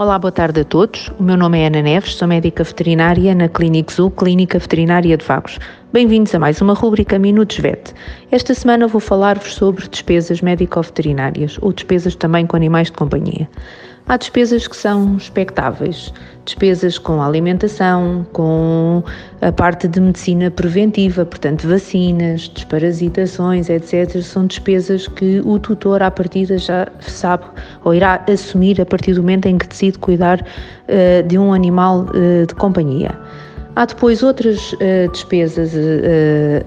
Olá, boa tarde a todos. O meu nome é Ana Neves, sou médica veterinária na Clínica Zoo, Clínica Veterinária de Vagos. Bem-vindos a mais uma rúbrica Minutos VET. Esta semana vou falar-vos sobre despesas médico-veterinárias ou despesas também com animais de companhia. Há despesas que são expectáveis, despesas com alimentação, com a parte de medicina preventiva, portanto vacinas, desparasitações, etc. São despesas que o tutor à partida já sabe ou irá assumir a partir do momento em que decide cuidar uh, de um animal uh, de companhia. Há depois outras uh, despesas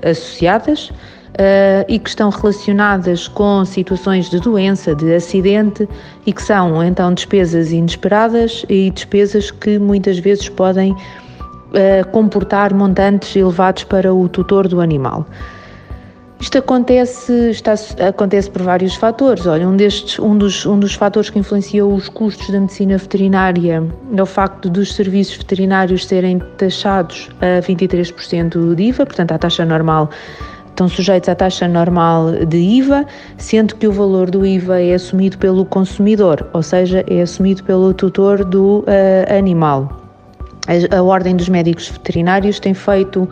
associadas, uh, e que estão relacionadas com situações de doença, de acidente e que são então despesas inesperadas e despesas que muitas vezes podem uh, comportar montantes elevados para o tutor do animal. Isto acontece, está, acontece por vários fatores. Olha, um, destes, um, dos, um dos fatores que influenciou os custos da medicina veterinária é o facto dos serviços veterinários serem taxados a 23% de IVA, portanto, a taxa normal estão sujeitos à taxa normal de IVA, sendo que o valor do IVA é assumido pelo consumidor, ou seja, é assumido pelo tutor do uh, animal. A, a, Ordem dos Médicos Veterinários tem feito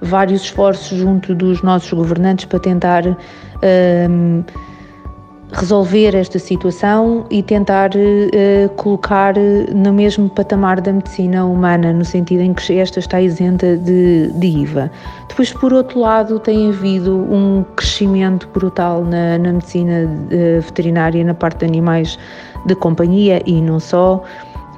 vários esforços junto dos nossos governantes para tentar. Uh, resolver esta situação e tentar uh, colocar no mesmo patamar da medicina humana, no sentido em que esta está isenta de, de IVA. Depois, por outro lado, tem havido um crescimento brutal na, na medicina uh, veterinária, na parte de animais de companhia e não só.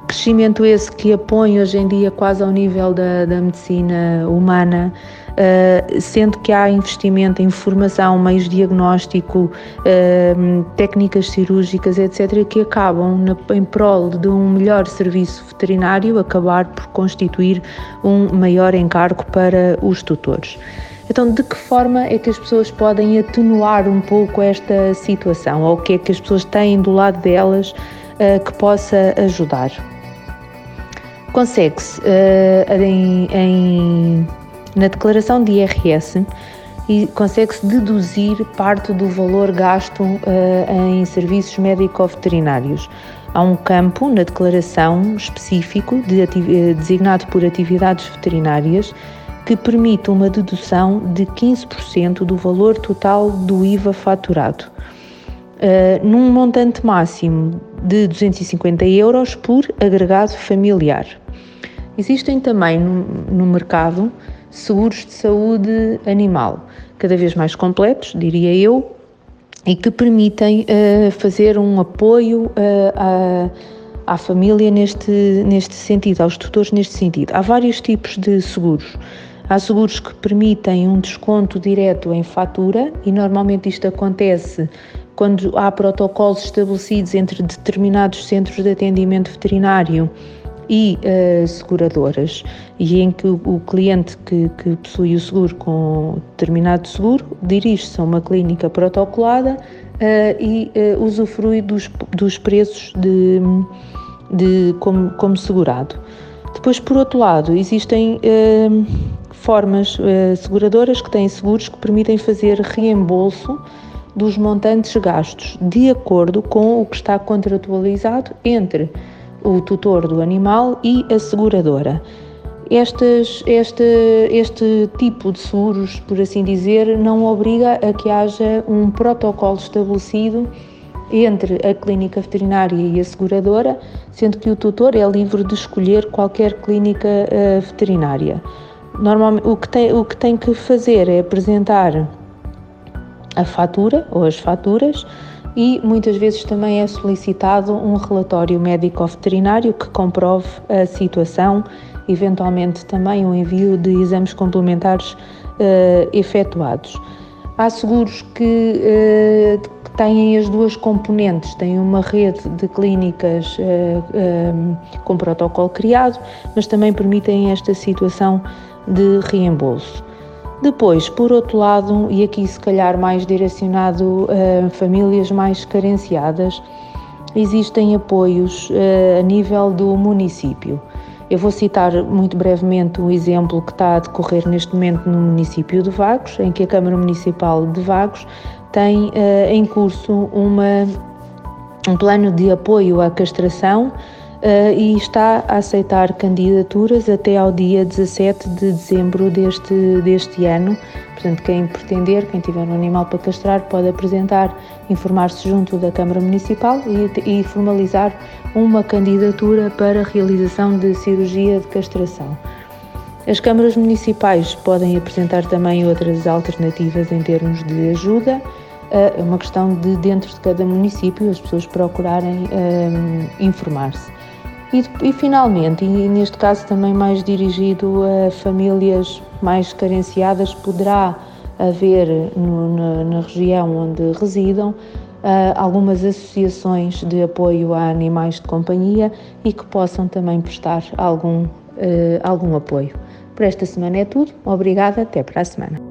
Crescimento esse que apõe hoje em dia quase ao nível da, da medicina humana uh, sendo que há investimento em formação, meios de diagnóstico, uh, técnicas cirúrgicas, etc., que acabam na, em prol de um melhor serviço veterinário, acabar por constituir um maior encargo para os tutores. Então, de que forma é que as pessoas podem atenuar um pouco esta situação? Ou o que é que as pessoas têm do lado delas uh, que possa ajudar? Consegue-se uh, em, em na declaração de IRS e consegue-se deduzir parte do valor gasto uh, em serviços médico-veterinários. Há um campo na declaração específico de eh, designado por atividades veterinárias que permite uma dedução de 15% do valor total do IVA faturado, uh, num montante máximo de 250 euros por agregado familiar. Existem também no, no mercado seguros de saúde animal, cada vez mais completos, diria eu, e que permitem uh, fazer um apoio uh, à, à família neste, neste sentido, aos tutores neste sentido. Há vários tipos de seguros. Há seguros que permitem um desconto direto em fatura e normalmente isto acontece quando há protocolos estabelecidos entre determinados centros de atendimento veterinário e uh, seguradoras, e em que o, o cliente que, que, possui o seguro com determinado seguro dirige-se a uma clínica protocolada uh, e uh, usufrui dos, dos preços de, de como, como segurado. Depois, por outro lado, existem formas seguradoras que têm seguros que permitem fazer reembolso dos montantes gastos de acordo com o que está contratualizado entre o tutor do animal e a seguradora. Estes, este, este tipo de seguros, por assim dizer, não obriga a que haja um protocolo estabelecido entre a clínica veterinária e a seguradora, sendo que o tutor é livre de escolher qualquer clínica uh, veterinária. Normalmente, o que, tem, o que tem que fazer é apresentar a fatura ou as faturas e muitas vezes também é solicitado um relatório médico-veterinário que comprove a situação, eventualmente também um envio de exames complementares uh, efetuados. Há seguros que, uh, que, têm as duas componentes, têm uma rede de clínicas uh, com protocolo criado, mas também permitem esta situação de reembolso. Depois, por outro lado, e aqui se calhar mais direcionado a famílias mais carenciadas, existem apoios uh, a nível do município. Eu vou citar muito brevemente um exemplo que está a decorrer neste momento no município de Vagos, em que a Câmara Municipal de Vagos tem uh, em curso uma, um plano de apoio à castração e está a aceitar candidaturas até ao dia 17 de dezembro deste, deste ano. Portanto, quem pretender, quem tiver um animal para castrar, pode apresentar, informar-se junto da Câmara Municipal e, e formalizar uma candidatura para realização de cirurgia de castração. As câmaras municipais podem apresentar também outras alternativas em termos de ajuda. É uma questão de, dentro de cada município, as pessoas procurarem um, informar-se. E, e, finalmente, e neste caso também mais dirigido a famílias mais carenciadas, poderá haver no, na, na, região onde residam uh, algumas associações de apoio a animais de companhia e que possam também prestar algum, uh, algum apoio. Por esta semana é tudo. Obrigada, até para a semana.